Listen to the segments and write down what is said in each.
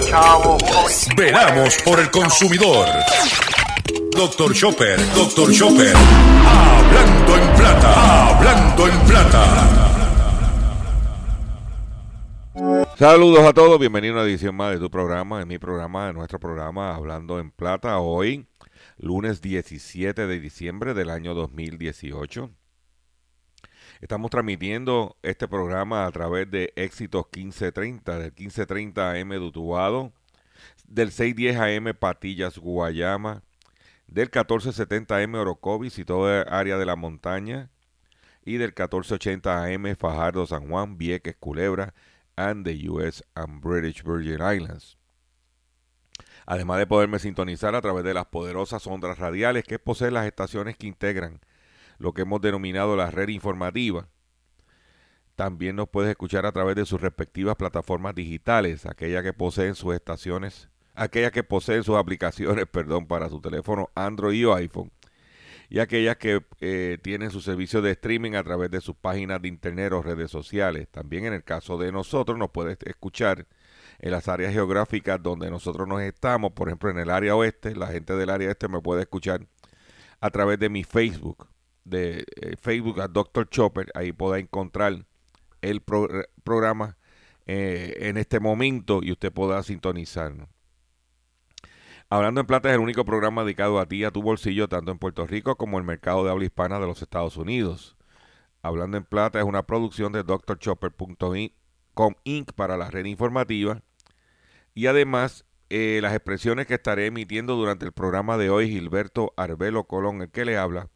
chavo. Veramos por el consumidor. Doctor Chopper, Doctor Chopper. Hablando en plata, hablando en plata. Saludos a todos, bienvenido a una edición más de tu programa, de mi programa, de nuestro programa Hablando en Plata, hoy, lunes 17 de diciembre del año 2018. Estamos transmitiendo este programa a través de Éxitos 1530, del 1530 AM de Utuado, del 610 AM Patillas, Guayama, del 1470 AM Orocovis y toda área de la montaña, y del 1480 AM Fajardo, San Juan, Vieques, Culebra, and the US and British Virgin Islands. Además de poderme sintonizar a través de las poderosas ondas radiales que poseen las estaciones que integran lo que hemos denominado la red informativa. También nos puedes escuchar a través de sus respectivas plataformas digitales, aquellas que poseen sus estaciones, aquellas que poseen sus aplicaciones, perdón, para su teléfono Android o iPhone y aquellas que eh, tienen su servicio de streaming a través de sus páginas de internet o redes sociales. También en el caso de nosotros nos puedes escuchar en las áreas geográficas donde nosotros nos estamos, por ejemplo en el área oeste, la gente del área este me puede escuchar a través de mi Facebook, de eh, Facebook a Dr. Chopper, ahí pueda encontrar el programa eh, en este momento y usted pueda sintonizarnos. Hablando en Plata es el único programa dedicado a ti a tu bolsillo, tanto en Puerto Rico como en el mercado de habla hispana de los Estados Unidos. Hablando en Plata es una producción de drchopper.com Inc. para la red informativa. Y además, eh, las expresiones que estaré emitiendo durante el programa de hoy, Gilberto Arbelo Colón, el que le habla,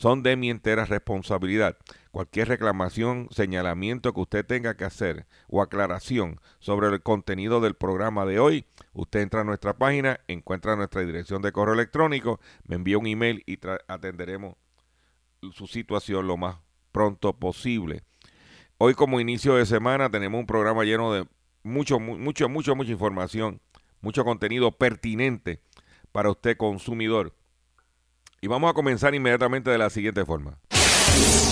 son de mi entera responsabilidad. Cualquier reclamación, señalamiento que usted tenga que hacer o aclaración sobre el contenido del programa de hoy, usted entra a nuestra página, encuentra nuestra dirección de correo electrónico, me envía un email y atenderemos su situación lo más pronto posible. Hoy como inicio de semana tenemos un programa lleno de mucho, mucho, mucho, mucha información, mucho contenido pertinente para usted consumidor. Y vamos a comenzar inmediatamente de la siguiente forma.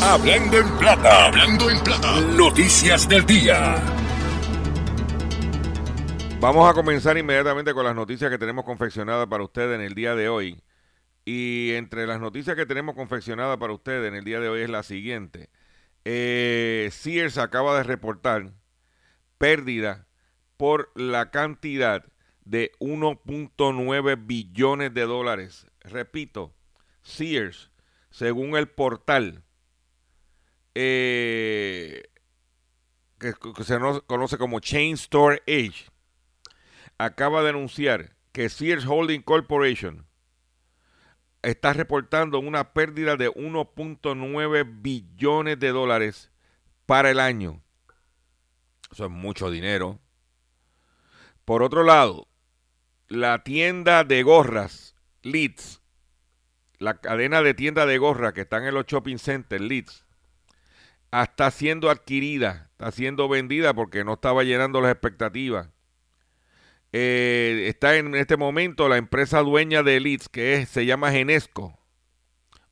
Hablando en plata, hablando en plata. Noticias del día. Vamos a comenzar inmediatamente con las noticias que tenemos confeccionadas para ustedes en el día de hoy. Y entre las noticias que tenemos confeccionadas para ustedes en el día de hoy es la siguiente. Eh, Sears acaba de reportar pérdida por la cantidad de 1.9 billones de dólares. Repito, Sears, según el portal eh, que, se conoce como Chain Store Age, acaba de anunciar que Sears Holding Corporation está reportando una pérdida de 1.9 billones de dólares para el año. Eso es mucho dinero. Por otro lado, la tienda de gorras Leeds, la cadena de tienda de gorras que están en los shopping centers Leeds, está siendo adquirida, está siendo vendida porque no estaba llenando las expectativas. Eh, está en este momento la empresa dueña de Leeds, que se llama Genesco,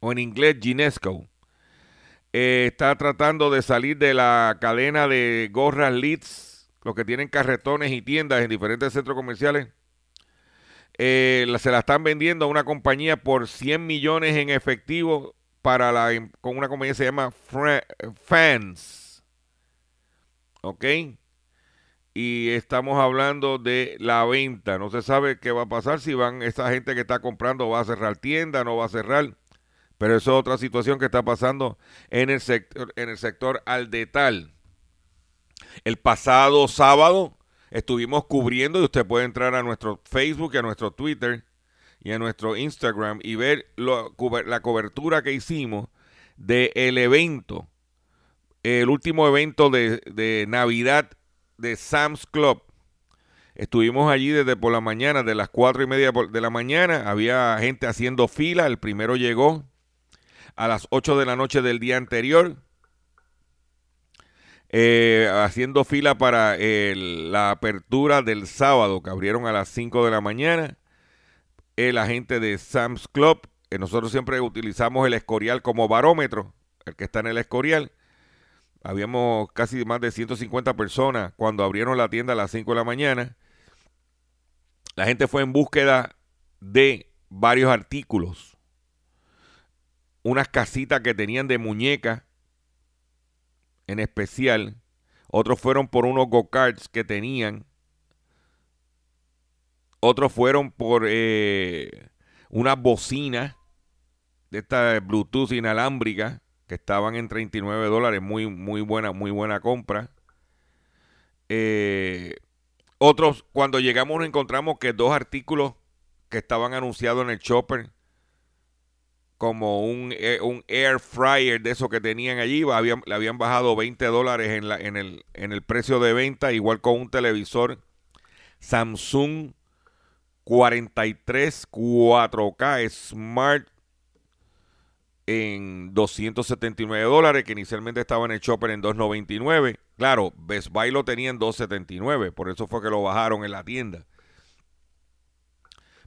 o en inglés Ginesco. Eh, está tratando de salir de la cadena de gorras Leeds, los que tienen carretones y tiendas en diferentes centros comerciales. Eh, se la están vendiendo a una compañía por 100 millones en efectivo para la, em, con una compañía que se llama Fans. ¿Ok? Y estamos hablando de la venta. No se sabe qué va a pasar si van esa gente que está comprando va a cerrar tienda, no va a cerrar. Pero eso es otra situación que está pasando en el sector, en el sector aldetal. El pasado sábado estuvimos cubriendo, y usted puede entrar a nuestro Facebook y a nuestro Twitter, y a nuestro Instagram y ver la cobertura que hicimos del el evento, el último evento de, Navidad de Sam's Club. Estuvimos allí desde por la mañana, de las cuatro y media de la mañana. Había gente haciendo fila. El primero llegó a las 8 de la noche del día anterior. Eh, haciendo fila para la apertura del sábado, que abrieron a las 5 de la mañana el agente de Sam's Club. Eh, nosotros siempre utilizamos el Escorial como barómetro, el que está en el Escorial. Habíamos casi más de 150 personas cuando abrieron la tienda a las 5 de la mañana. la gente fue en búsqueda de varios artículos. Unas casitas que tenían de muñeca en especial. Otros fueron por unos go-karts que tenían. Otros fueron por eh, unas bocinas de esta Bluetooth inalámbrica que estaban en 39 dólares. Muy, muy buena, muy buena compra. Eh, otros, cuando llegamos nos encontramos que dos artículos que estaban anunciados en el chopper, como un, eh, un air fryer de esos que tenían allí, le habían bajado 20 dólares en, en, el, en el precio de venta, igual con un televisor Samsung 43 4K Smart en 279 dólares, que inicialmente estaba en el Chopper en 299. Claro, Best Buy lo tenía en 279, por eso fue que lo bajaron en la tienda.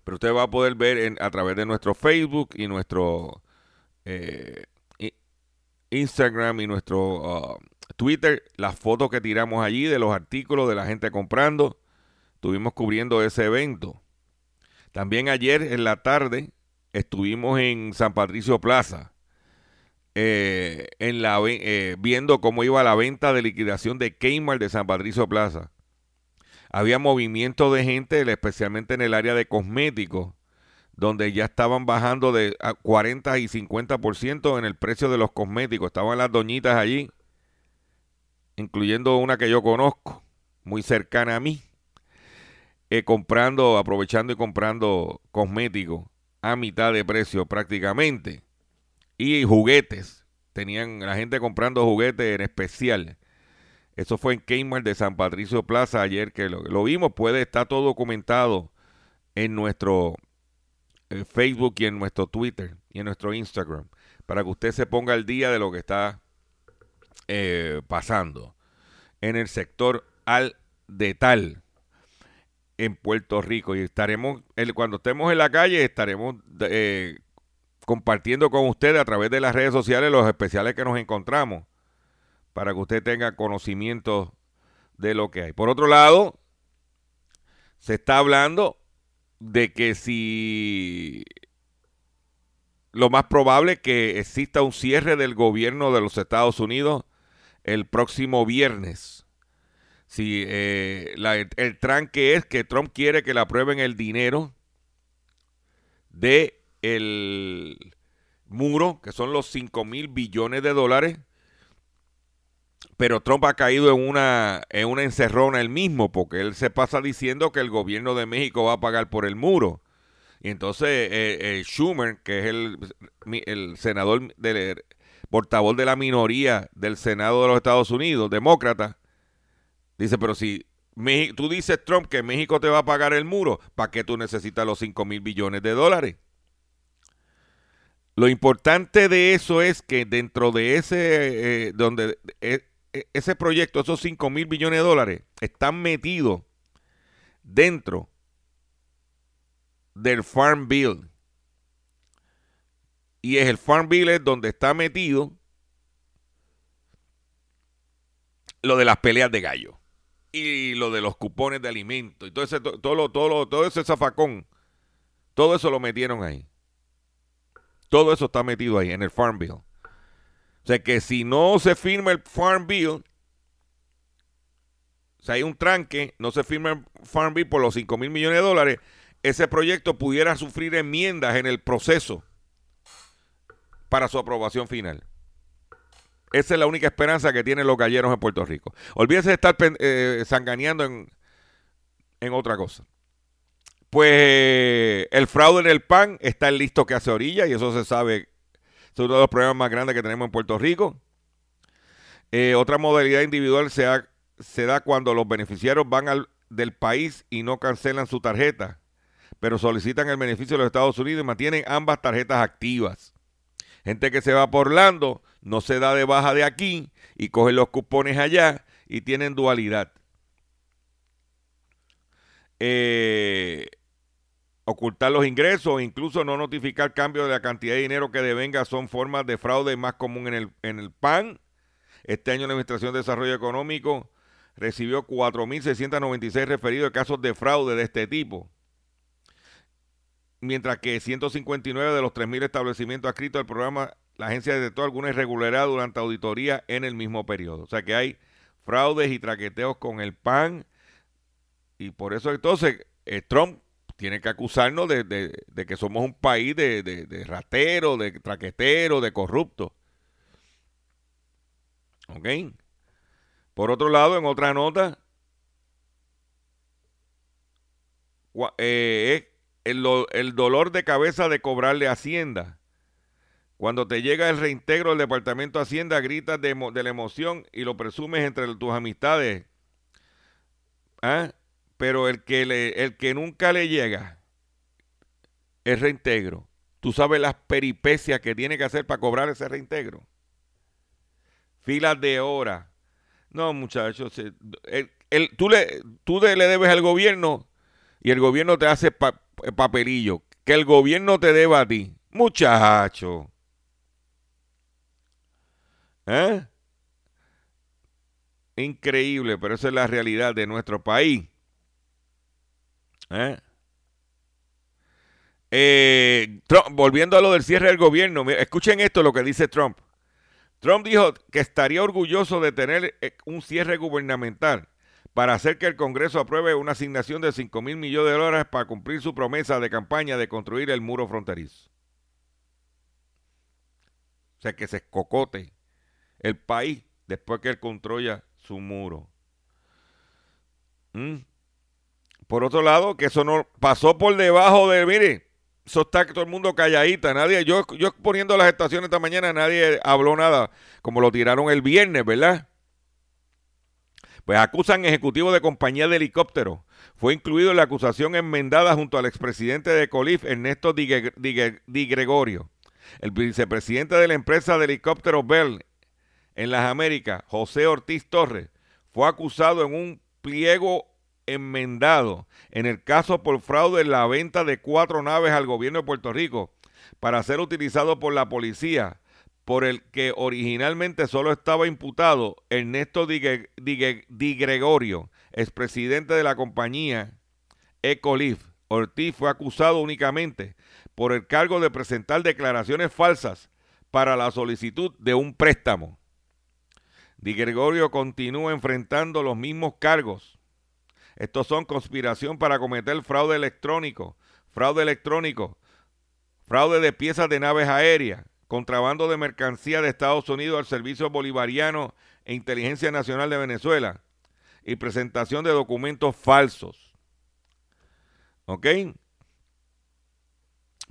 Pero usted va a poder ver a través de nuestro Facebook y nuestro eh, Instagram y nuestro uh, Twitter las fotos que tiramos allí de los artículos de la gente comprando. Estuvimos cubriendo ese evento. También ayer en la tarde estuvimos en San Patricio Plaza, eh, eh, viendo cómo iba la venta de liquidación de Kmart de San Patricio Plaza. Había movimiento de gente, especialmente en el área de cosméticos, donde ya estaban bajando de 40 y 50% en el precio de los cosméticos. Estaban las doñitas allí, incluyendo una que yo conozco, muy cercana a mí, eh, comprando, aprovechando y comprando cosméticos a mitad de precio prácticamente. Y juguetes. Tenían la gente comprando juguetes en especial. Eso fue en Kmart de San Patricio Plaza ayer que lo, vimos. Puede estar todo documentado en nuestro eh, Facebook y en nuestro Twitter y en nuestro Instagram. Para que usted se ponga al día de lo que está eh, pasando en el sector al de tal en Puerto Rico. Y estaremos, cuando estemos en la calle, estaremos eh, compartiendo con ustedes a través de las redes sociales los especiales que nos encontramos para que usted tenga conocimiento de lo que hay. Por otro lado, se está hablando de que si lo más probable es que exista un cierre del gobierno de los Estados Unidos el próximo viernes si eh, el tranque es que Trump quiere que le aprueben el dinero de el muro, que son los 5 mil billones de dólares, pero Trump ha caído en una, en una encerrona él mismo, porque él se pasa diciendo que el gobierno de México va a pagar por el muro. Y entonces eh, Schumer, que es el, el senador, portavoz de la minoría del Senado de los Estados Unidos, demócrata, Dice, pero si tú dices, Trump, que México te va a pagar el muro, ¿para qué tú necesitas los 5 mil billones de dólares? Lo importante de eso es que dentro de ese, eh, donde e, e, ese proyecto, esos 5 mil billones de dólares, están metidos dentro del Farm Bill. Y es el Farm Bill donde está metido lo de las peleas de gallo y lo de los cupones de alimentos y todo ese todo lo, todo todo ese zafacón. Todo eso lo metieron ahí. Todo eso está metido ahí en el Farm Bill sea que si no se firma el Farm Bill si hay un tranque no se firma el Farm Bill por los 5 mil millones de dólares ese proyecto pudiera sufrir enmiendas en el proceso para su aprobación final esa es la única esperanza que tienen los galleros en Puerto Rico. Olvídense de estar eh, en, en otra cosa. Pues el fraude en el pan está listo que hace orilla y eso se sabe. Es uno de los problemas más grandes que tenemos en Puerto Rico. Eh, otra modalidad individual se, da cuando los beneficiarios van al, del país y no cancelan su tarjeta, pero solicitan el beneficio de los Estados Unidos y mantienen ambas tarjetas activas. Gente que se va por Orlando no se da de baja de aquí y coge los cupones allá y tienen dualidad. Eh, ocultar los ingresos, incluso no notificar cambio de la cantidad de dinero que devenga son formas de fraude más común en el, en el PAN. Este año la Administración de Desarrollo Económico recibió 4.696 referidos de casos de fraude de este tipo. mientras que 159 de los 3.000 establecimientos adscritos al programa, la agencia detectó alguna irregularidad durante auditoría en el mismo periodo. O sea que hay fraudes y traqueteos con el PAN. Y por eso entonces eh, Trump tiene que acusarnos de, que somos un país de, de rateros, de traqueteros, de corruptos. ¿Ok? Por otro lado, en otra nota, eh, el, el dolor de cabeza de cobrarle Hacienda. Cuando te llega el reintegro del Departamento de Hacienda, gritas de, de la emoción y lo presumes entre tus amistades. ¿Ah? Pero el que, le, el que nunca le llega el reintegro, tú sabes las peripecias que tiene que hacer para cobrar ese reintegro. Filas de horas. No, muchachos, el, tú, le, tú le debes al gobierno y el gobierno te hace papelillo. Que el gobierno te deba a ti. Muchacho. ¿Eh? Increíble, pero esa es la realidad de nuestro país. ¿Eh? Eh, volviendo a lo del cierre del gobierno, escuchen esto lo que dice Trump. Trump dijo que estaría orgulloso de tener un cierre gubernamental para hacer que el Congreso apruebe una asignación de 5 mil millones de dólares para cumplir su promesa de campaña de construir el muro fronterizo. O sea, que se escocote el país después que él construya su muro. ¿Mm? Por otro lado, que eso no pasó por debajo de, mire, eso está todo el mundo calladita, nadie, yo, yo poniendo las estaciones esta mañana, nadie habló nada, como lo tiraron el viernes, ¿verdad? Pues acusan ejecutivo de compañía de helicóptero. Fue incluido en la acusación enmendada junto al expresidente de Colif, Ernesto Di, Gregorio. El vicepresidente de la empresa de helicópteros Bell en las Américas, José Ortiz Torres, fue acusado en un pliego enmendado en el caso por fraude en la venta de cuatro naves al gobierno de Puerto Rico para ser utilizado por la policía por el que originalmente solo estaba imputado Ernesto Di, Gregorio, expresidente de la compañía Ecolif. Ortiz fue acusado únicamente por el cargo de presentar declaraciones falsas para la solicitud de un préstamo. Di Gregorio continúa enfrentando los mismos cargos. Estos son conspiración para cometer fraude electrónico, fraude electrónico, fraude de piezas de naves aéreas, contrabando de mercancía de Estados Unidos al Servicio Bolivariano e Inteligencia Nacional de Venezuela y presentación de documentos falsos. ¿Ok?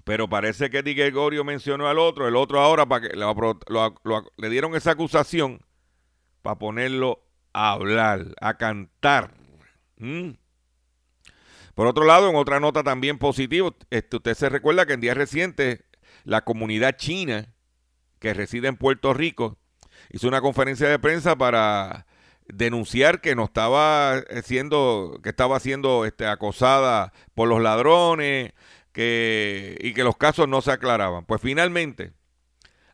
Pero parece que Di Gregorio mencionó al otro, el otro ahora para que le dieron esa acusación para ponerlo a hablar, a cantar. ¿Mm? Por otro lado, en otra nota también positiva, este, usted se recuerda que en días recientes la comunidad china que reside en Puerto Rico hizo una conferencia de prensa para denunciar que no estaba siendo que estaba siendo este, acosada por los ladrones que, y que los casos no se aclaraban. Pues finalmente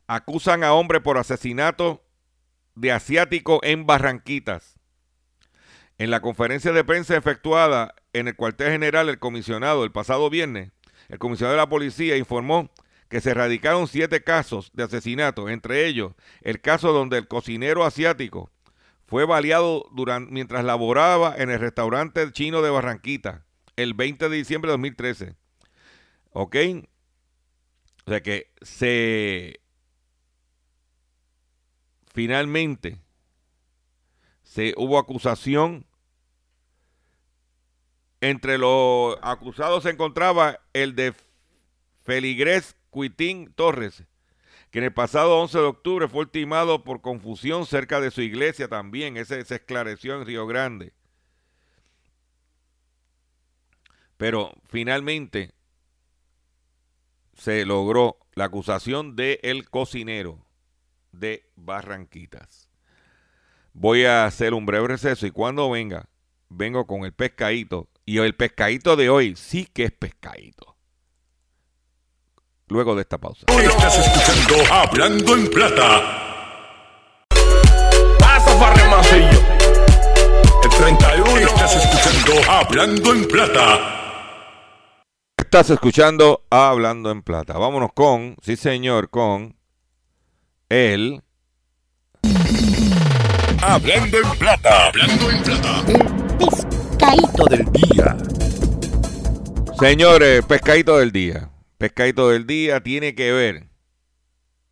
acusan a hombre por asesinato de asiático en Barranquitas. En la conferencia de prensa efectuada en el cuartel general, el comisionado el pasado viernes, el comisionado de la policía informó que se erradicaron siete casos de asesinato, entre ellos el caso donde el cocinero asiático fue baleado durante, mientras laboraba en el restaurante chino de Barranquita el 20 de diciembre de 2013. ¿Ok? O sea que se... Finalmente se hubo acusación. Entre los acusados se encontraba el de Feligres Cuitín Torres, que en el pasado 11 de octubre fue ultimado por confusión cerca de su iglesia también. Ese se esclareció en Río Grande. Pero finalmente se logró la acusación de el cocinero de Barranquitas. Voy a hacer un breve receso y cuando venga, vengo con el pescadito. Y el pescadito de hoy sí que es pescadito luego de esta pausa. Estás escuchando Hablando en Plata. Pasa El 31. Estás escuchando Hablando en Plata. Estás escuchando Hablando en Plata. Vámonos con, sí señor, con el... Hablando en Plata. Hablando en Plata. Pescadito del día. Señores, pescadito del día. Pescadito del día tiene que ver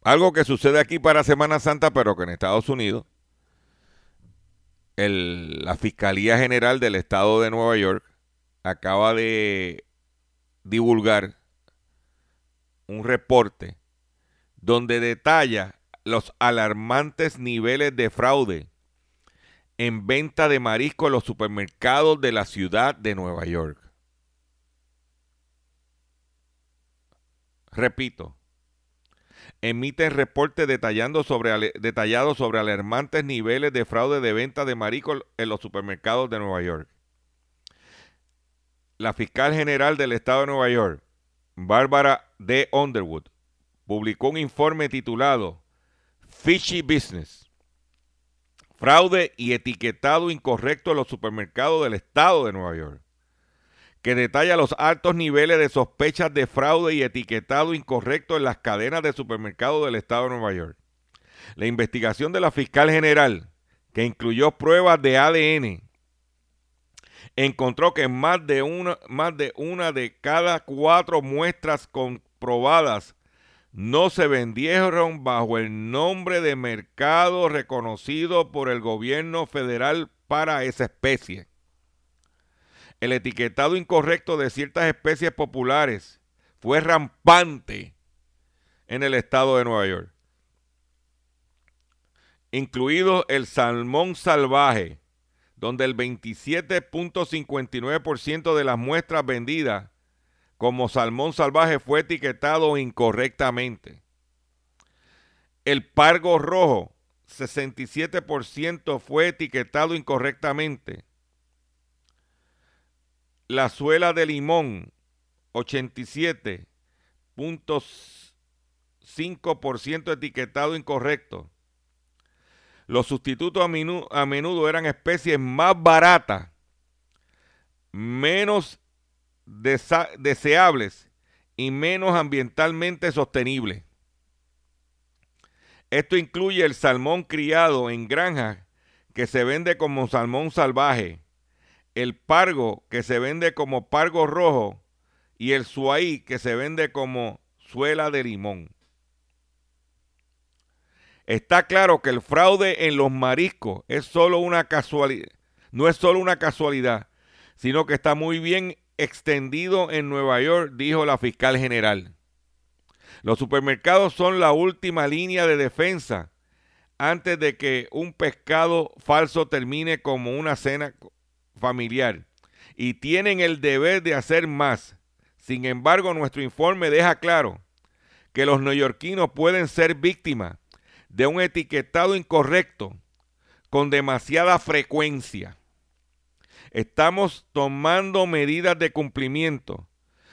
algo que sucede aquí para Semana Santa, pero que en Estados Unidos el- la Fiscalía General del Estado de Nueva York acaba de divulgar un reporte donde detalla los alarmantes niveles de fraude en venta de marisco en los supermercados de la ciudad de Nueva York. Repito, emiten reportes detallando sobre, detallados sobre alarmantes niveles de fraude de venta de marisco en los supermercados de Nueva York. La fiscal general del estado de Nueva York, Bárbara D. Underwood, publicó un informe titulado Fishy Business. Fraude y etiquetado incorrecto en los supermercados del estado de Nueva York, que detalla los altos niveles de sospechas de fraude y etiquetado incorrecto en las cadenas de supermercados del estado de Nueva York. La investigación de la fiscal general, que incluyó pruebas de ADN, encontró que más de una, más de, una de cada cuatro muestras comprobadas no se vendieron bajo el nombre de mercado reconocido por el gobierno federal para esa especie. El etiquetado incorrecto de ciertas especies populares fue rampante en el estado de Nueva York, incluido el salmón salvaje, donde el 27.59% de las muestras vendidas como salmón salvaje fue etiquetado incorrectamente. El pargo rojo, 67% fue etiquetado incorrectamente. La suela de limón, 87.5% etiquetado incorrecto. Los sustitutos a, menu- a menudo eran especies más baratas, menos deseables y menos ambientalmente sostenibles. Esto incluye el salmón criado en granjas que se vende como salmón salvaje, el pargo que se vende como pargo rojo y el suaí que se vende como suela de limón. Está claro que el fraude en los mariscos es solo una no es solo una casualidad, sino que está muy bien extendido en Nueva York, dijo la fiscal general. Los supermercados son la última línea de defensa antes de que un pescado falso termine como una cena familiar y tienen el deber de hacer más. Sin embargo, nuestro informe deja claro que los neoyorquinos pueden ser víctimas de un etiquetado incorrecto con demasiada frecuencia. Estamos tomando medidas de cumplimiento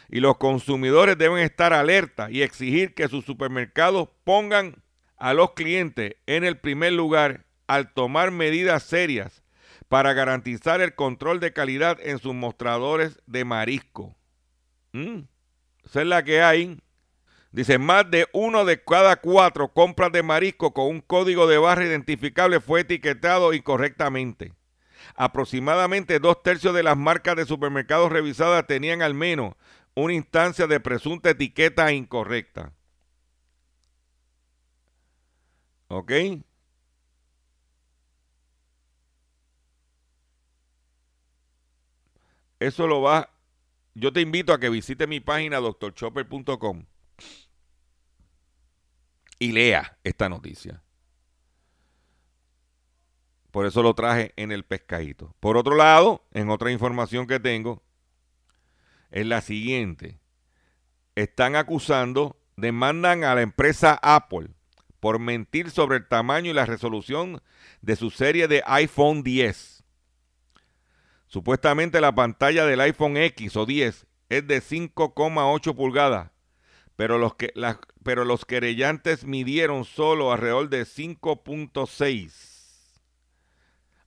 y los consumidores deben estar alerta y exigir que sus supermercados pongan a los clientes en el primer lugar al tomar medidas serias para garantizar el control de calidad en sus mostradores de marisco. Mm, Esa es la que hay. Dice, más de uno de cada cuatro compras de marisco con un código de barra identificable fue etiquetado incorrectamente. Aproximadamente dos tercios de las marcas de supermercados revisadas tenían al menos una instancia de presunta etiqueta incorrecta. ¿Ok? Eso lo va. Yo te invito a que visite mi página doctorchopper.com y lea esta noticia. Por eso lo traje en el pescadito. Por otro lado, en otra información que tengo, es la siguiente. Están acusando, demandan a la empresa Apple por mentir sobre el tamaño y la resolución de su serie de iPhone 10. Supuestamente la pantalla del iPhone X o 10 es de 5,8 pulgadas, pero los, que, pero los querellantes midieron solo alrededor de 5.6.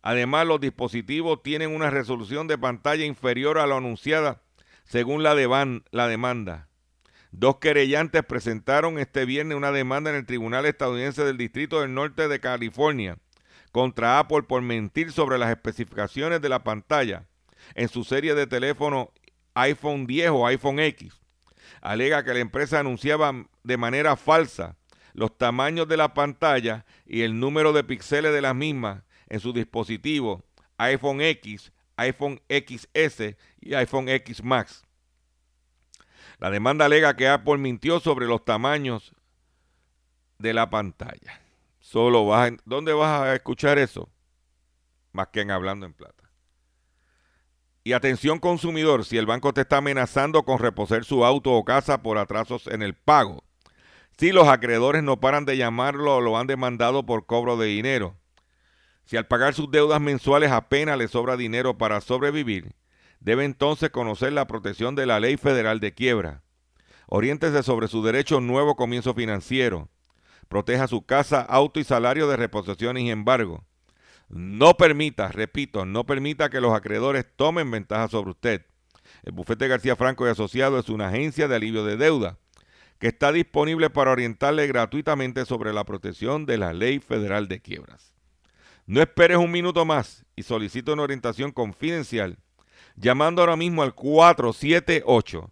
Además, los dispositivos tienen una resolución de pantalla inferior a lo anunciada según la, la demanda. Dos querellantes presentaron este viernes una demanda en el Tribunal Estadounidense del Distrito del Norte de California contra Apple por mentir sobre las especificaciones de la pantalla en su serie de teléfono iPhone 10 o iPhone X. Alega que la empresa anunciaba de manera falsa los tamaños de la pantalla y el número de píxeles de las mismas en su dispositivo iPhone X, iPhone XS y iPhone X Max. La demanda alega que Apple mintió sobre los tamaños de la pantalla. Solo vas ¿Dónde vas a escuchar eso? Más que en Hablando en Plata. Y atención consumidor, si el banco te está amenazando con reposer su auto o casa por atrasos en el pago. Si los acreedores no paran de llamarlo o lo han demandado por cobro de dinero. Si al pagar sus deudas mensuales apenas le sobra dinero para sobrevivir debe entonces conocer la protección de la ley federal de quiebra. Oriéntese sobre su derecho a un nuevo comienzo financiero. Proteja su casa, auto y salario de reposición y embargo. No permita, repito, no permita que los acreedores tomen ventaja sobre usted. El bufete García Franco y Asociado es una agencia de alivio de deuda que está disponible para orientarle gratuitamente sobre la protección de la ley federal de quiebras. No esperes un minuto más y solicita una orientación confidencial llamando ahora mismo al 478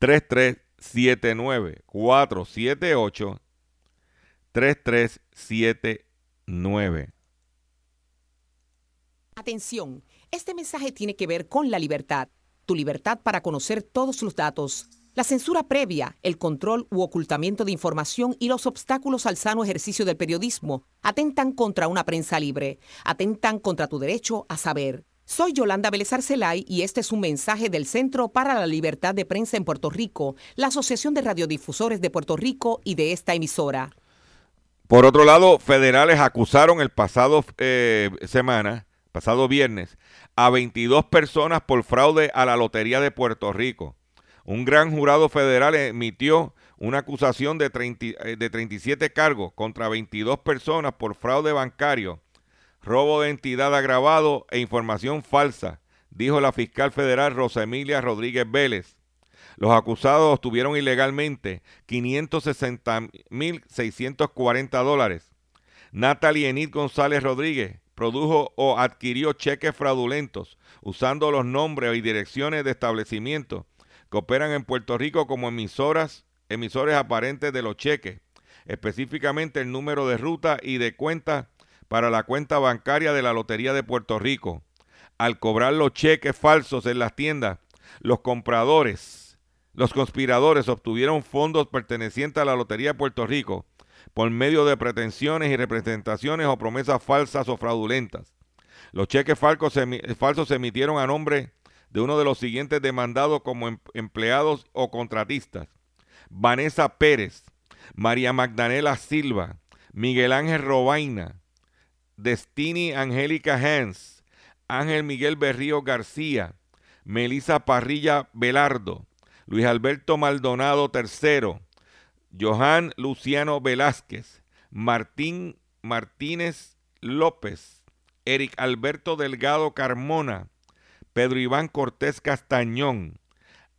3379 478 3379 Atención, este mensaje tiene que ver con la libertad, tu libertad para conocer todos los datos. La censura previa, el control u ocultamiento de información y los obstáculos al sano ejercicio del periodismo atentan contra una prensa libre, atentan contra tu derecho a saber. Soy Yolanda Vélez Arcelay y este es un mensaje del Centro para la Libertad de Prensa en Puerto Rico, la Asociación de Radiodifusores de Puerto Rico y de esta emisora. Por otro lado, federales acusaron el pasado eh, semana, pasado viernes, a 22 personas por fraude a la Lotería de Puerto Rico. Un gran jurado federal emitió una acusación de, eh, de 37 cargos contra 22 personas por fraude bancario robo de entidad agravado e información falsa, dijo la fiscal federal Rosa Emilia Rodríguez Vélez. Los acusados obtuvieron ilegalmente 560.640 dólares. Natalie Enid González Rodríguez produjo o adquirió cheques fraudulentos usando los nombres y direcciones de establecimientos que operan en Puerto Rico como emisoras, emisores aparentes de los cheques, específicamente el número de ruta y de cuenta para la cuenta bancaria de la Lotería de Puerto Rico. Al cobrar los cheques falsos en las tiendas, los compradores, los conspiradores obtuvieron fondos pertenecientes a la Lotería de Puerto Rico por medio de pretensiones y representaciones o promesas falsas o fraudulentas. Los cheques falsos se, emitieron a nombre de uno de los siguientes demandados como em, empleados o contratistas. Vanessa Pérez, María Magdalena Silva, Miguel Ángel Robaina, Destiny Angélica Hans, Ángel Miguel Berrío García, Melisa Parrilla Velardo, Luis Alberto Maldonado III, Johan Luciano Velázquez, Martín Martínez López, Eric Alberto Delgado Carmona, Pedro Iván Cortés Castañón,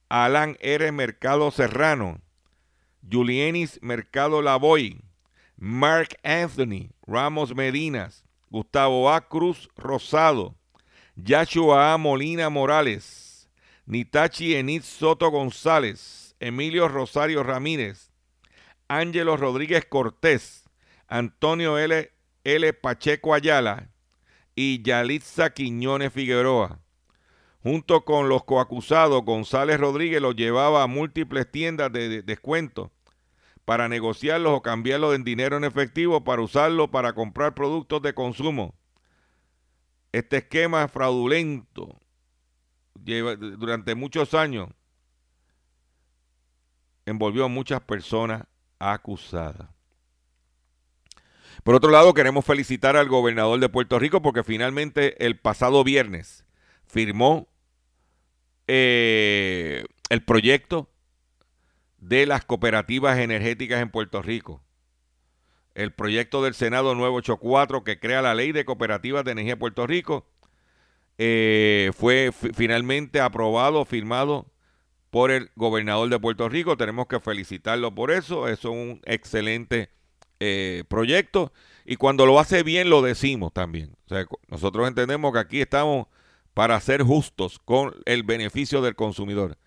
Alan R. Mercado Serrano, Julienis Mercado Lavoy, Mark Anthony Ramos Medinas, Gustavo A. Cruz Rosado, Yashua A. Molina Morales, Nitachi Enid Soto González, Emilio Rosario Ramírez, Ángelo Rodríguez Cortés, Antonio L. L. Pacheco Ayala y Yalitza Quiñones Figueroa. Junto con los coacusados, González Rodríguez los llevaba a múltiples tiendas de descuento para negociarlos o cambiarlos en dinero en efectivo para usarlo para comprar productos de consumo. Este esquema fraudulento lleva, durante muchos años envolvió a muchas personas acusadas. Por otro lado, queremos felicitar al gobernador de Puerto Rico porque finalmente el pasado viernes firmó eh, el proyecto de las cooperativas energéticas en Puerto Rico. El proyecto del Senado 984 que crea la ley de cooperativas de energía en Puerto Rico eh, fue finalmente aprobado, firmado por el gobernador de Puerto Rico. Tenemos que felicitarlo por eso. Eso es un excelente eh, proyecto. Y cuando lo hace bien, lo decimos también. Nosotros entendemos que aquí estamos para ser justos con el beneficio del consumidor.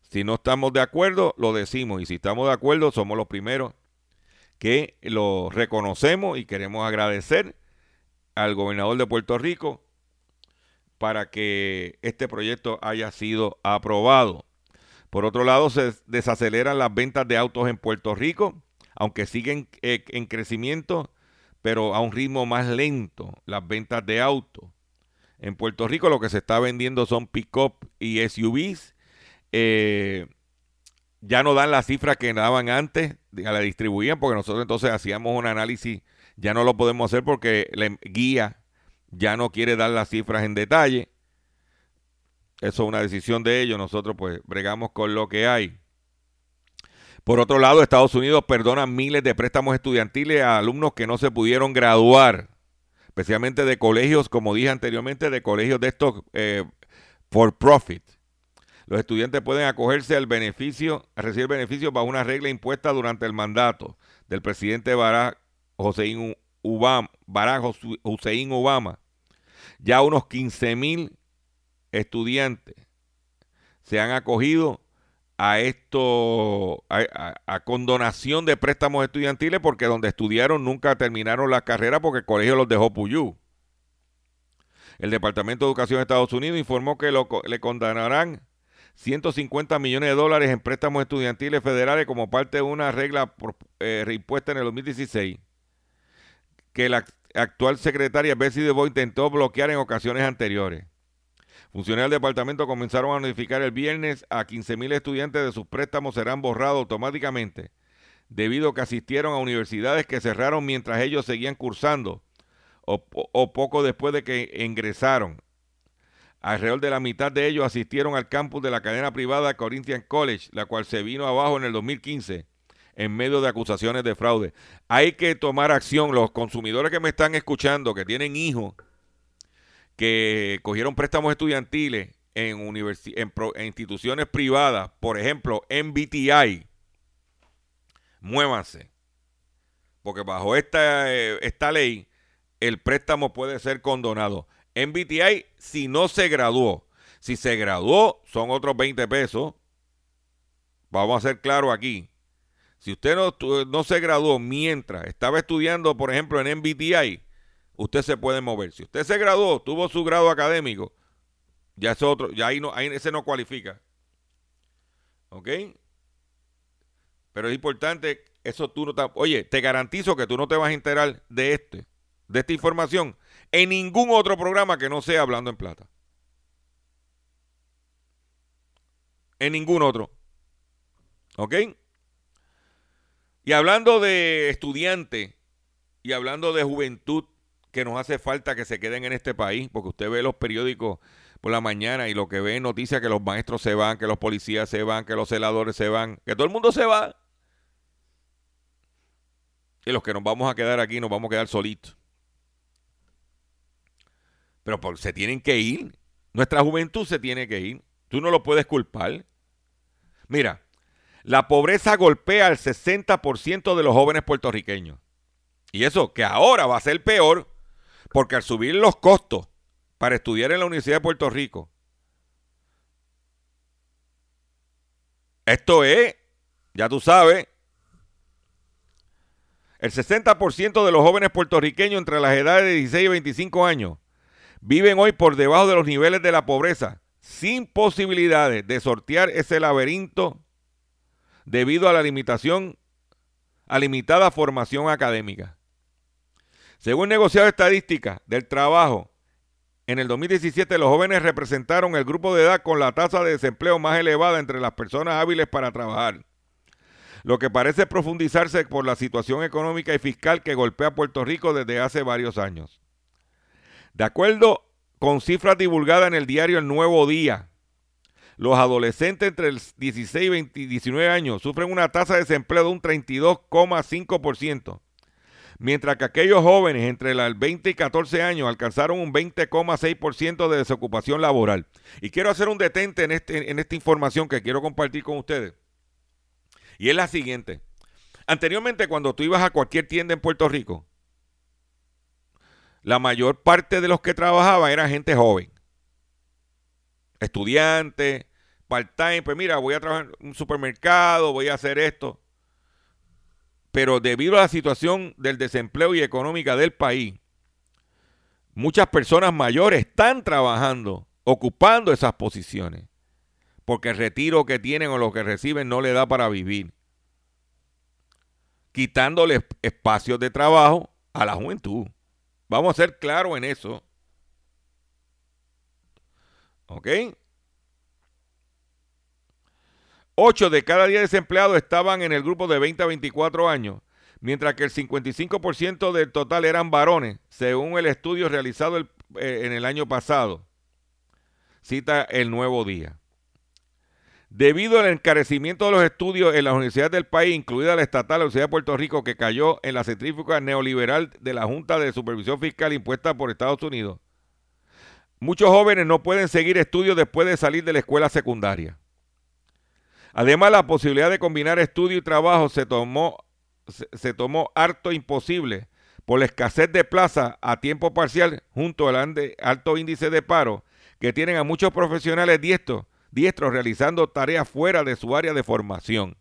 Si no estamos de acuerdo, lo decimos. Y si estamos de acuerdo, somos los primeros que lo reconocemos y queremos agradecer al gobernador de Puerto Rico para que este proyecto haya sido aprobado. Por otro lado, se desaceleran las ventas de autos en Puerto Rico, aunque siguen eh, en crecimiento, pero a un ritmo más lento las ventas de autos. En Puerto Rico lo que se está vendiendo son pick-up y SUVs. Eh, ya no dan las cifras que daban antes, la distribuían, porque nosotros entonces hacíamos un análisis, ya no lo podemos hacer porque la guía ya no quiere dar las cifras en detalle. Eso es una decisión de ellos. Nosotros pues bregamos con lo que hay. Por otro lado, Estados Unidos perdona miles de préstamos estudiantiles a alumnos que no se pudieron graduar, especialmente de colegios, como dije anteriormente, de colegios de estos eh, for profit. Los estudiantes pueden acogerse al beneficio, recibir beneficios bajo una regla impuesta durante el mandato del presidente Barack Barack Hussein Obama. Ya unos 15 mil estudiantes se han acogido a esto, a, condonación de préstamos estudiantiles porque donde estudiaron nunca terminaron la carrera porque el colegio los dejó Puyú. El Departamento de Educación de Estados Unidos informó que le condenarán 150 millones de dólares en préstamos estudiantiles federales como parte de una regla eh, reimpuesta en el 2016 que la actual secretaria Betsy DeVoe intentó bloquear en ocasiones anteriores. Funcionarios del departamento comenzaron a notificar el viernes a 15.000 estudiantes de sus préstamos serán borrados automáticamente debido a que asistieron a universidades que cerraron mientras ellos seguían cursando o, o, poco después de que ingresaron. Alrededor de la mitad de ellos asistieron al campus de la cadena privada Corinthian College, la cual se vino abajo en el 2015 en medio de acusaciones de fraude. Hay que tomar acción. Los consumidores que me están escuchando, que tienen hijos, que cogieron préstamos estudiantiles en, en, instituciones privadas, por ejemplo, en BTI, muévanse. Porque bajo esta, eh, esta ley, el préstamo puede ser condonado. En BTI, si no se graduó, si se graduó, son otros 20 pesos. Vamos a ser claro aquí. Si usted no, no se graduó mientras estaba estudiando, por ejemplo, en MBTI, usted se puede mover. Si usted se graduó, tuvo su grado académico, ya es otro, ya ahí no, ahí ese no cualifica. ¿Ok? Pero es importante, eso tú no te, oye, te garantizo que tú no te vas a enterar de este, de esta información en ningún otro programa que no sea hablando en plata. En ningún otro. ¿Ok? Y hablando de estudiantes y hablando de juventud, que nos hace falta que se queden en este país, porque usted ve los periódicos por la mañana y lo que ve es noticias que los maestros se van, que los policías se van, que los celadores se van, que todo el mundo se va. Y los que nos vamos a quedar aquí nos vamos a quedar solitos. Pero se tienen que ir. Nuestra juventud se tiene que ir. Tú no lo puedes culpar. Mira, la pobreza golpea al 60% de los jóvenes puertorriqueños. Y eso que ahora va a ser peor porque al subir los costos para estudiar en la Universidad de Puerto Rico, esto es, ya tú sabes, el 60% de los jóvenes puertorriqueños entre las edades de 16 y 25 años viven hoy por debajo de los niveles de la pobreza, sin posibilidades de sortear ese laberinto debido a la limitación, a limitada formación académica. Según negociado estadística del trabajo, en el 2017 los jóvenes representaron el grupo de edad con la tasa de desempleo más elevada entre las personas hábiles para trabajar, lo que parece profundizarse por la situación económica y fiscal que golpea a Puerto Rico desde hace varios años. De acuerdo con cifras divulgadas en el diario El Nuevo Día, los adolescentes entre el 16 y 19 años sufren una tasa de desempleo de un 32,5%, mientras que aquellos jóvenes entre los 20 y 14 años alcanzaron un 20,6% de desocupación laboral. Y quiero hacer un detente en, este, en esta información que quiero compartir con ustedes. Y es la siguiente. Anteriormente, cuando tú ibas a cualquier tienda en Puerto Rico, la mayor parte de los que trabajaban era gente joven. Estudiantes, part-time, pues mira, voy a trabajar en un supermercado, voy a hacer esto pero debido a la situación del desempleo y económica del país, muchas personas mayores están trabajando, ocupando esas posiciones, porque el retiro que tienen o lo que reciben no le da para vivir, quitándole espacios de trabajo a la juventud. Vamos a ser claros en eso. ¿Ok? 8 de cada 10 desempleados estaban en el grupo de 20 a 24 años, mientras que el 55% del total eran varones, según el estudio realizado eh, en el año pasado. Cita el nuevo día. Debido al encarecimiento de los estudios en las universidades del país, incluida la estatal, la Universidad de Puerto Rico, que cayó en la centrífuga neoliberal de la Junta de Supervisión Fiscal impuesta por Estados Unidos, muchos jóvenes no pueden seguir estudios después de salir de la escuela secundaria. Además, la posibilidad de combinar estudio y trabajo se tomó, se, tomó harto imposible por la escasez de plaza a tiempo parcial junto al alto índice de paro que tienen a muchos profesionales diestros, diestros realizando tareas fuera de su área de formación.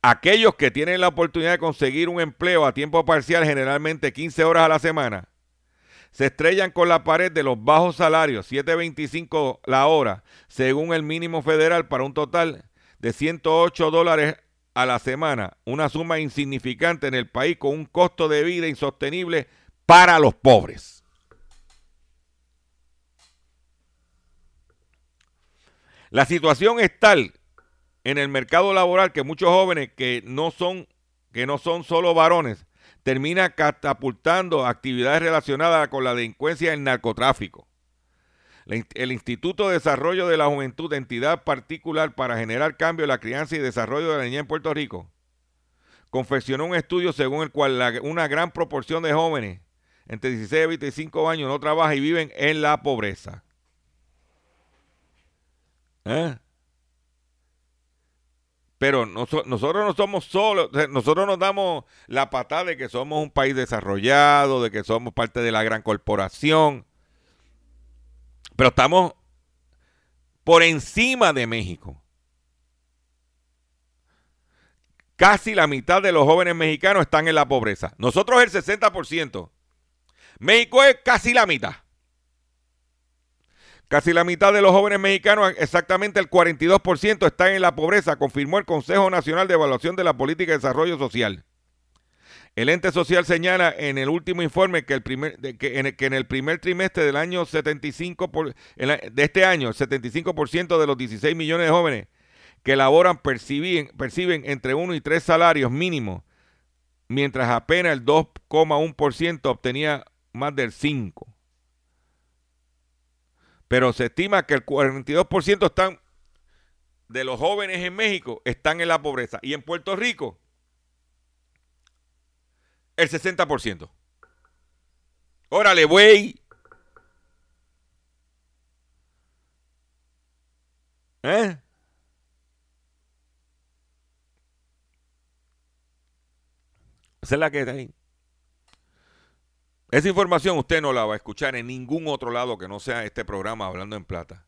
Aquellos que tienen la oportunidad de conseguir un empleo a tiempo parcial, generalmente 15 horas a la semana, se estrellan con la pared de los bajos salarios, 7.25 la hora, según el mínimo federal, para un total de 108 dólares a la semana, una suma insignificante en el país con un costo de vida insostenible para los pobres. La situación es tal en el mercado laboral que muchos jóvenes que no son que no son solo varones termina catapultando actividades relacionadas con la delincuencia y el narcotráfico. El Instituto de Desarrollo de la Juventud, entidad particular para generar cambio en la crianza y desarrollo de la niña en Puerto Rico, confeccionó un estudio según el cual una gran proporción de jóvenes entre 16 y 25 años no trabajan y viven en la pobreza. ¿Eh? Pero nosotros no somos solos, nosotros nos damos la patada de que somos un país desarrollado, de que somos parte de la gran corporación. Pero estamos por encima de México. Casi la mitad de los jóvenes mexicanos están en la pobreza. Nosotros el 60%. México es casi la mitad. Casi la mitad de los jóvenes mexicanos, exactamente el 42%, están en la pobreza, confirmó el Consejo Nacional de Evaluación de la Política de Desarrollo Social. El ente social señala en el último informe que, en, el, primer trimestre del año 75 de este año, el 75% de los 16 millones de jóvenes que laboran perciben, perciben entre 1 y 3 salarios mínimos, mientras apenas el 2,1% obtenía más del 5 pero se estima que el 42% están de los jóvenes en México están en la pobreza y en Puerto Rico el 60%. Órale, güey. ¿Eh? Es la que está ahí. Esa información usted no la va a escuchar en ningún otro lado que no sea este programa Hablando en Plata.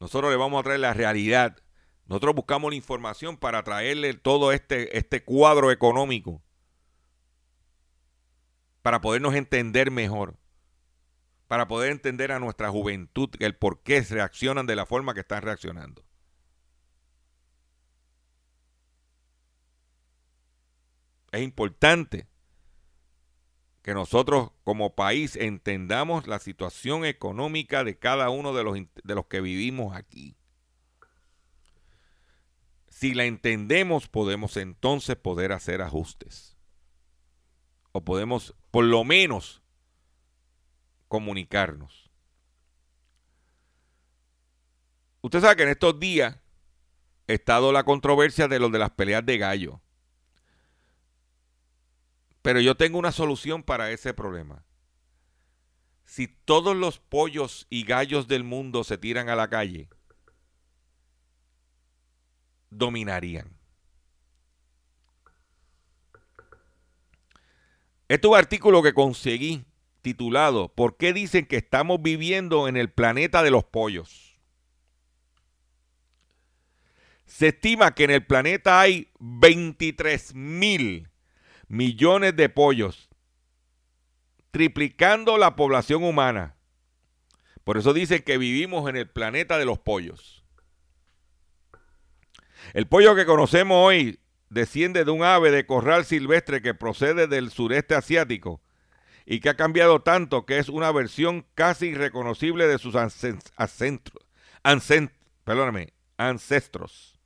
Nosotros le vamos a traer la realidad. Nosotros buscamos la información para traerle todo este, este cuadro económico. Para podernos entender mejor. Para poder entender a nuestra juventud el por qué reaccionan de la forma que están reaccionando. Es importante que nosotros como país entendamos la situación económica de cada uno de los, de los que vivimos aquí. Si la entendemos, podemos entonces poder hacer ajustes. O podemos, por lo menos, comunicarnos. Usted sabe que en estos días estado la controversia de lo de las peleas de gallo. Pero yo tengo una solución para ese problema. Si todos los pollos y gallos del mundo se tiran a la calle, dominarían. Este artículo que conseguí titulado ¿Por qué dicen que estamos viviendo en el planeta de los pollos? Se estima que en el planeta hay 23 mil millones de pollos, triplicando la población humana. Por eso dicen que vivimos en el planeta de los pollos. El pollo que conocemos hoy desciende de un ave de corral silvestre que procede del sureste asiático y que ha cambiado tanto que es una versión casi irreconocible de sus ancestros. ancestros.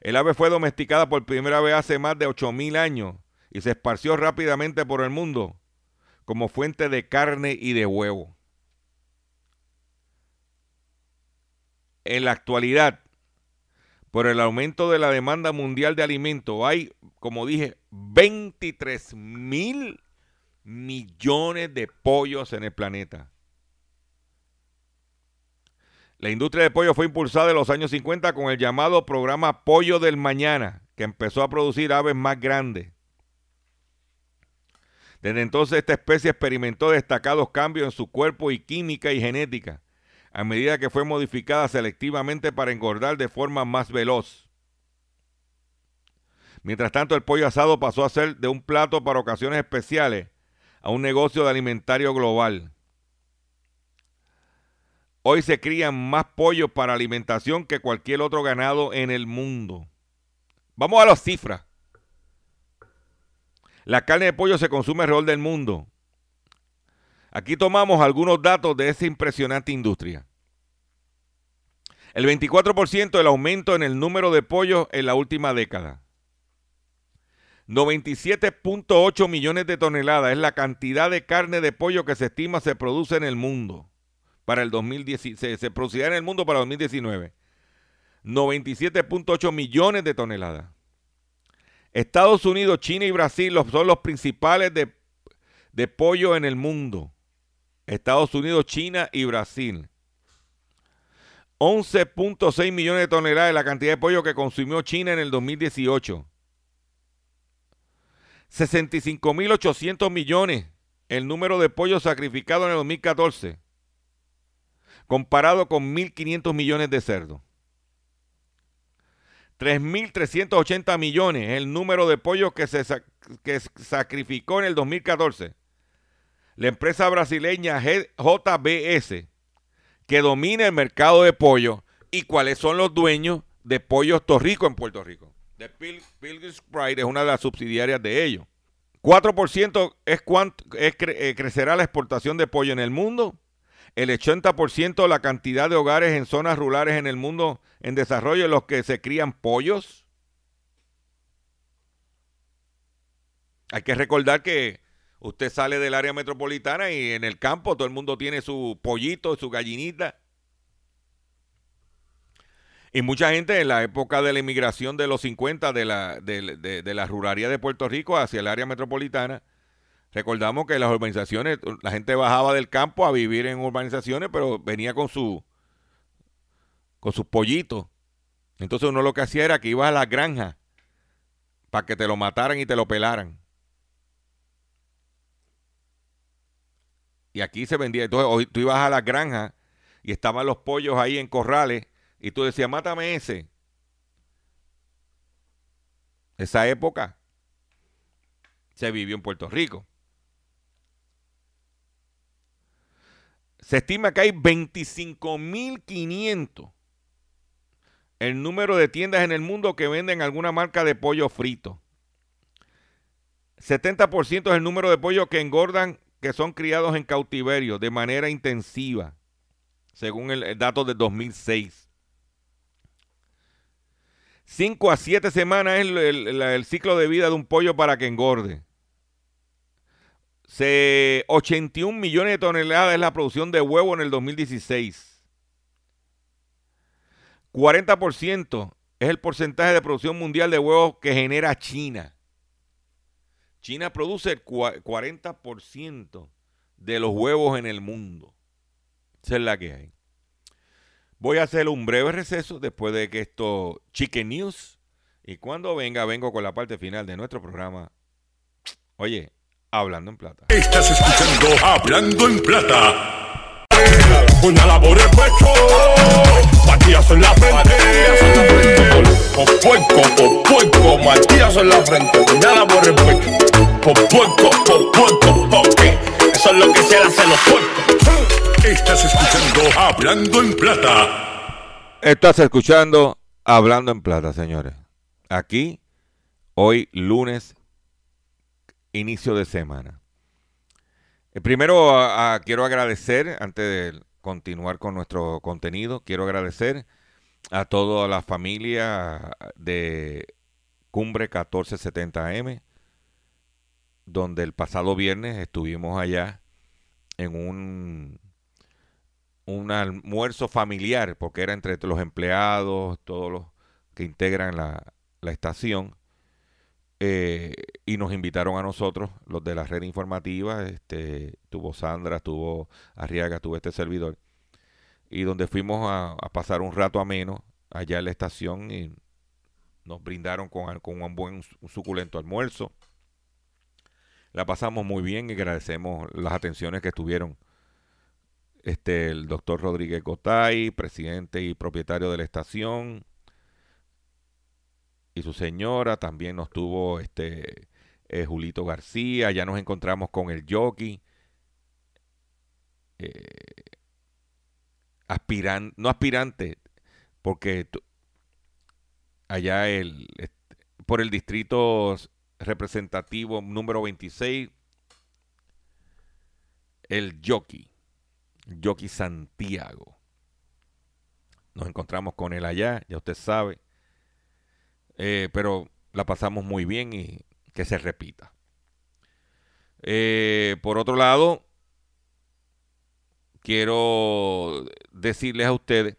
El ave fue domesticada por primera vez hace más de 8.000 años y se esparció rápidamente por el mundo como fuente de carne y de huevo. En la actualidad, por el aumento de la demanda mundial de alimentos, hay, como dije, 23 mil millones de pollos en el planeta. La industria de pollo fue impulsada en los años 50 con el llamado programa Pollo del Mañana, que empezó a producir aves más grandes. Desde entonces esta especie experimentó destacados cambios en su cuerpo y química y genética, a medida que fue modificada selectivamente para engordar de forma más veloz. Mientras tanto, el pollo asado pasó a ser de un plato para ocasiones especiales a un negocio de alimentario global. Hoy se crían más pollos para alimentación que cualquier otro ganado en el mundo. Vamos a las cifras. La carne de pollo se consume alrededor del mundo. Aquí tomamos algunos datos de esa impresionante industria. El 24% del aumento en el número de pollos en la última década. 97.8 millones de toneladas es la cantidad de carne de pollo que se estima se produce en el mundo para el 2010, se, producirá en el mundo para el 2019. 97.8 millones de toneladas. Estados Unidos, China y Brasil son los principales de, pollo en el mundo. Estados Unidos, China y Brasil. 11.6 millones de toneladas de la cantidad de pollo que consumió China en el 2018. 65.800 millones el número de pollos sacrificados en el 2014, comparado con 1.500 millones de cerdos. 3.380 millones el número de pollos que se que sacrificó en el 2014. La empresa brasileña JBS, que domina el mercado de pollo, y cuáles son los dueños de Pollos Torrico en Puerto Rico. De Pilgrim's Pride es una de las subsidiarias de ellos. 4% es, cuánto, es eh, crecerá la exportación de pollo en el mundo el 80% de la cantidad de hogares en zonas rurales en el mundo en desarrollo en los que se crían pollos. Hay que recordar que usted sale del área metropolitana y en el campo todo el mundo tiene su pollito, su gallinita. Y mucha gente en la época de la inmigración de los 50 de la, de, de la ruralidad de Puerto Rico hacia el área metropolitana, Recordamos que las urbanizaciones, la gente bajaba del campo a vivir en urbanizaciones, pero venía con su con sus pollitos. Entonces uno lo que hacía era que iba a la granja para que te lo mataran y te lo pelaran. Y aquí se vendía. Entonces hoy tú ibas a la granja y estaban los pollos ahí en corrales y tú decías, mátame ese. Esa época se vivió en Puerto Rico. Se estima que hay 25.500 el número de tiendas en el mundo que venden alguna marca de pollo frito. 70% es el número de pollos que engordan que son criados en cautiverio de manera intensiva, según el, dato de 2006. 5 a 7 semanas es el ciclo de vida de un pollo para que engorde. Se, 81 millones de toneladas es la producción de huevo en el 2016. 40% es el porcentaje de producción mundial de huevos que genera China. China produce el 40% de los huevos en el mundo. Esa es la que hay. Voy a hacer un breve receso después de que esto Chicken News. Y cuando venga, vengo con la parte final de nuestro programa. Oye, hablando en plata. Estás escuchando Hablando en Plata. Puñala por el pecho, Matías en la frente. Por puerco, Matías en la frente. Puñala por el pecho. Por puerco, porque eso es lo que se hace los puercos. Estás escuchando Hablando en Plata. Estás escuchando Hablando en Plata, señores. Aquí, hoy lunes, inicio de semana. Eh, Primero quiero agradecer, antes de continuar con nuestro contenido, quiero agradecer a toda la familia de Cumbre 1470M, donde el pasado viernes estuvimos allá en un, un almuerzo familiar, porque era entre los empleados, todos los que integran la, la estación, eh, y nos invitaron a nosotros, los de la red informativa, este, tuvo Sandra, tuvo Arriaga, tuvo este servidor, y donde fuimos a, pasar un rato ameno allá en la estación y nos brindaron con, un buen suculento almuerzo. La pasamos muy bien y agradecemos las atenciones que tuvieron este, el doctor Rodríguez Gotay, presidente y propietario de la estación, y su señora, también nos tuvo este eh, Julito García, ya nos encontramos con el jockey, eh, no aspirante, porque allá el, por el distrito representativo número 26, el jockey, jockey Santiago. Nos encontramos con él allá, ya usted sabe. Eh, pero la pasamos muy bien y que se repita. Eh, por otro lado, quiero decirles a ustedes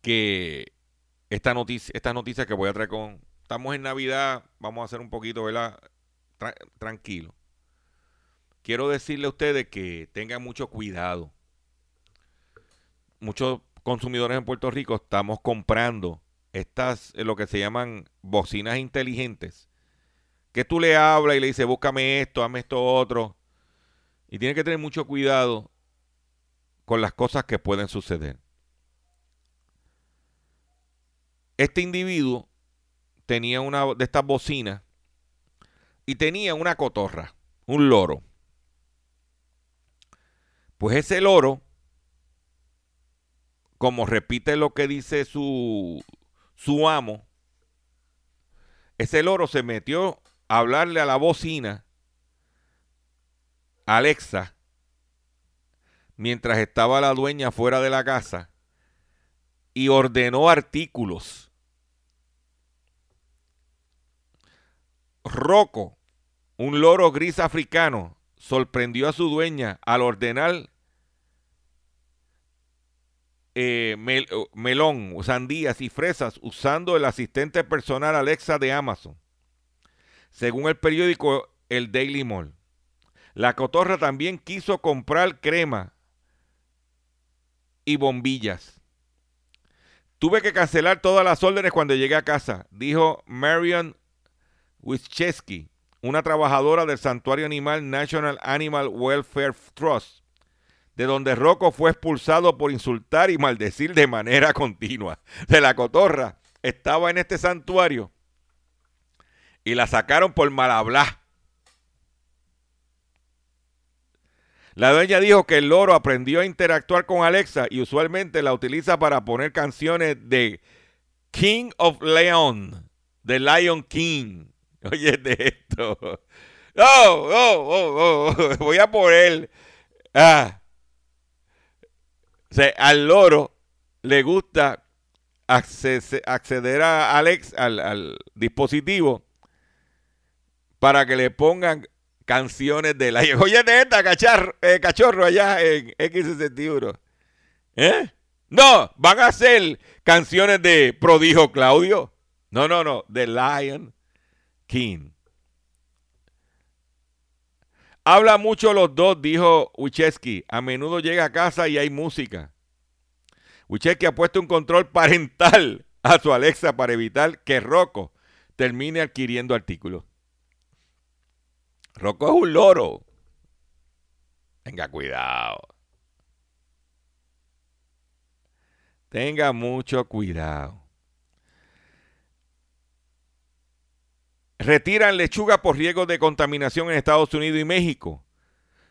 que esta noticia, esta noticia que voy a traer con... Estamos en Navidad, vamos a hacer un poquito, ¿verdad? Tra- tranquilo. Quiero decirle a ustedes que tengan mucho cuidado. Muchos consumidores en Puerto Rico estamos comprando estas, eh, lo que se llaman bocinas inteligentes, que tú le hablas y le dices, búscame esto, hazme esto otro. Y tiene que tener mucho cuidado con las cosas que pueden suceder. Este individuo tenía una de estas bocinas y tenía una cotorra, un loro. Pues ese loro, como repite lo que dice su, su amo, ese loro se metió a hablarle a la bocina, Alexa, mientras estaba la dueña fuera de la casa, y ordenó artículos. Rocco, un loro gris africano, sorprendió a su dueña al ordenar eh, mel- melón, sandías y fresas usando el asistente personal Alexa de Amazon. Según el periódico El Daily Mall. La cotorra también quiso comprar crema y bombillas. Tuve que cancelar todas las órdenes cuando llegué a casa, dijo Marion Wischewski, una trabajadora del santuario animal National Animal Welfare Trust, de donde Rocco fue expulsado por insultar y maldecir de manera continua. De la cotorra estaba en este santuario y la sacaron por mal hablar. La dueña dijo que el loro aprendió a interactuar con Alexa y usualmente la utiliza para poner canciones de King of Leon, de Lion King. Oye, de esto. Oh, oh, oh, oh, voy a poner. Ah. O sea, al loro le gusta acce- acceder Alex, al, dispositivo para que le pongan canciones de Lion. Oye, de esta, eh, cachorro, allá en X61. ¿Eh? No, van a hacer canciones de Prodijo Claudio. No, no, no, de Lion King. Habla mucho los dos, dijo Wicheski. A menudo llega a casa y hay música. Wicheski ha puesto un control parental a su Alexa para evitar que Rocco termine adquiriendo artículos. Rocco es un loro. Tenga cuidado. Tenga mucho cuidado. Retiran lechuga por riesgo de contaminación en Estados Unidos y México.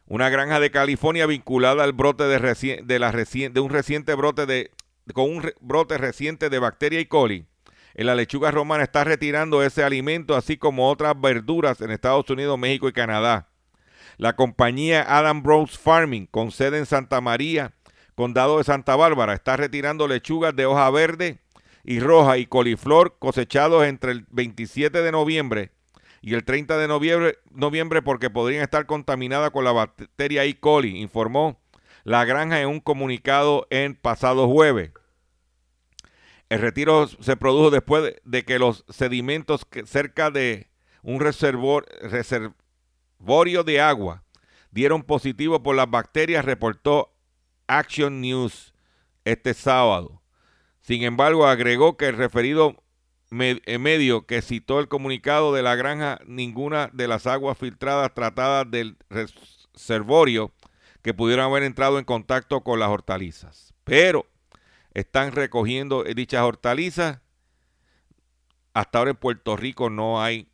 Una granja de California vinculada al brote de, un reciente brote de con un brote reciente de bacteria y coli. En la lechuga romana está retirando ese alimento, así como otras verduras en Estados Unidos, México y Canadá. La compañía Adam Bros Farming, con sede en Santa María, condado de Santa Bárbara, está retirando lechugas de hoja verde y roja y coliflor cosechados entre el 27 de noviembre y el 30 de noviembre, noviembre porque podrían estar contaminadas con la bacteria E. coli, informó la granja en un comunicado en pasado jueves. El retiro se produjo después de que los sedimentos cerca de un reservorio de agua dieron positivo por las bacterias, reportó Action News este sábado. Sin embargo, agregó que el referido eh, medio que citó el comunicado de la granja, ninguna de las aguas filtradas tratadas del reservorio que pudieran haber entrado en contacto con las hortalizas. Pero están recogiendo dichas hortalizas. Hasta ahora en Puerto Rico no hay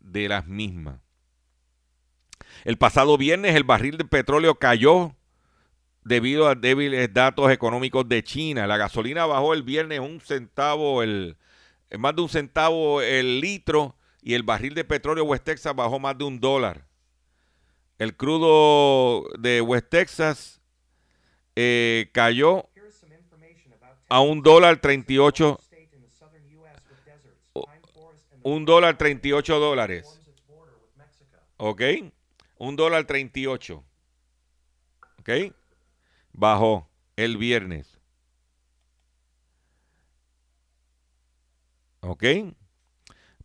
de las mismas. El pasado viernes el barril de petróleo cayó debido a débiles datos económicos de China. La gasolina bajó el viernes un centavo, el, más de un centavo el litro y el barril de petróleo West Texas bajó más de un dólar. El crudo de West Texas eh, cayó a un dólar 38 un dólar 38 dólares. ¿Ok? Un dólar 38. ¿Ok? Bajó el viernes. ¿Ok?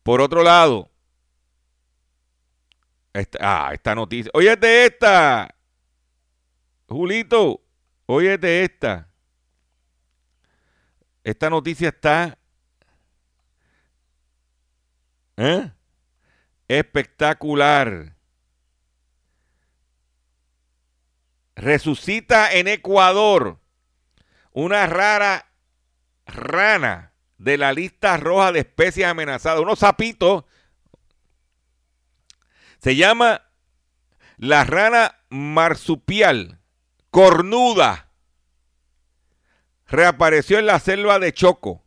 Por otro lado, esta, ah, esta noticia. Óyete esta. Julito, óyete esta. Esta noticia está ¿eh? espectacular. Resucita en Ecuador una rara rana de la lista roja de especies amenazadas, unos sapitos. Se llama la rana marsupial cornuda. Reapareció en la selva de Choco.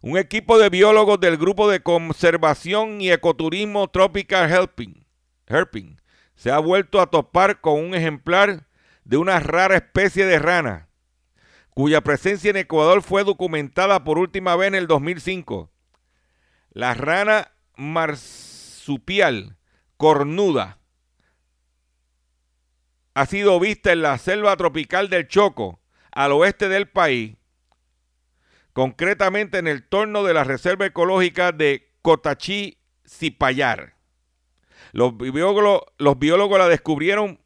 Un equipo de biólogos del grupo de conservación y ecoturismo Tropical Helping, Herping se ha vuelto a topar con un ejemplar de una rara especie de rana, cuya presencia en Ecuador fue documentada por última vez en el 2005. La rana marsupial cornuda ha sido vista en la selva tropical del Choco, al oeste del país, concretamente en el torno de la Reserva Ecológica de Cotachí-Cipayar. Los biólogos, los biólogos la descubrieron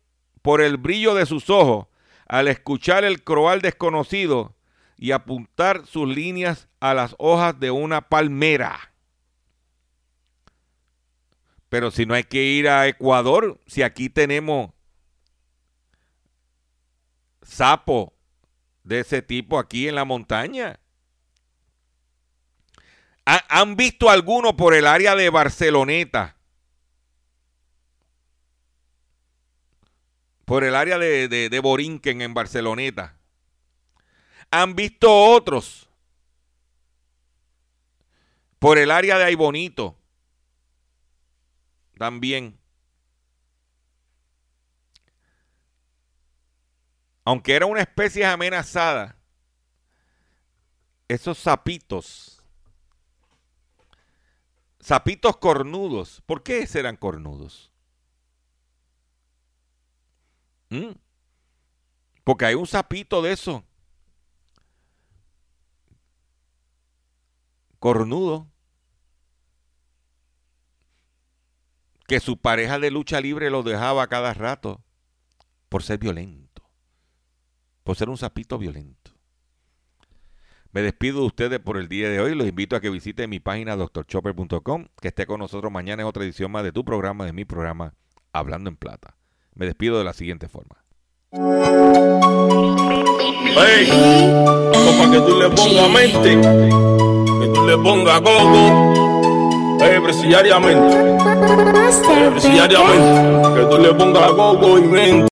por el brillo de sus ojos al escuchar el croal desconocido y apuntar sus líneas a las hojas de una palmera. Pero si no hay que ir a Ecuador, si aquí tenemos sapo de ese tipo aquí en la montaña. ¿Han visto alguno por el área de Barceloneta? Por el área de, de, Borinquen en Barceloneta. Han visto otros por el área de Aibonito también. Aunque era una especie amenazada, esos sapitos, sapitos cornudos, ¿por qué eran cornudos? Mm. Porque hay un sapito de eso. Cornudo. Que su pareja de lucha libre lo dejaba cada rato por ser violento. Por ser un sapito violento. Me despido de ustedes por el día de hoy. Los invito a que visiten mi página doctorchopper.com, que esté con nosotros mañana en otra edición más de tu programa, de mi programa, Hablando en Plata. Me despido de la siguiente forma. Hey, para que tú le pongas mente, que tú le pongas gogo, hey, presidiariamente, hey, presidiariamente, que tú le pongas gogo y mente.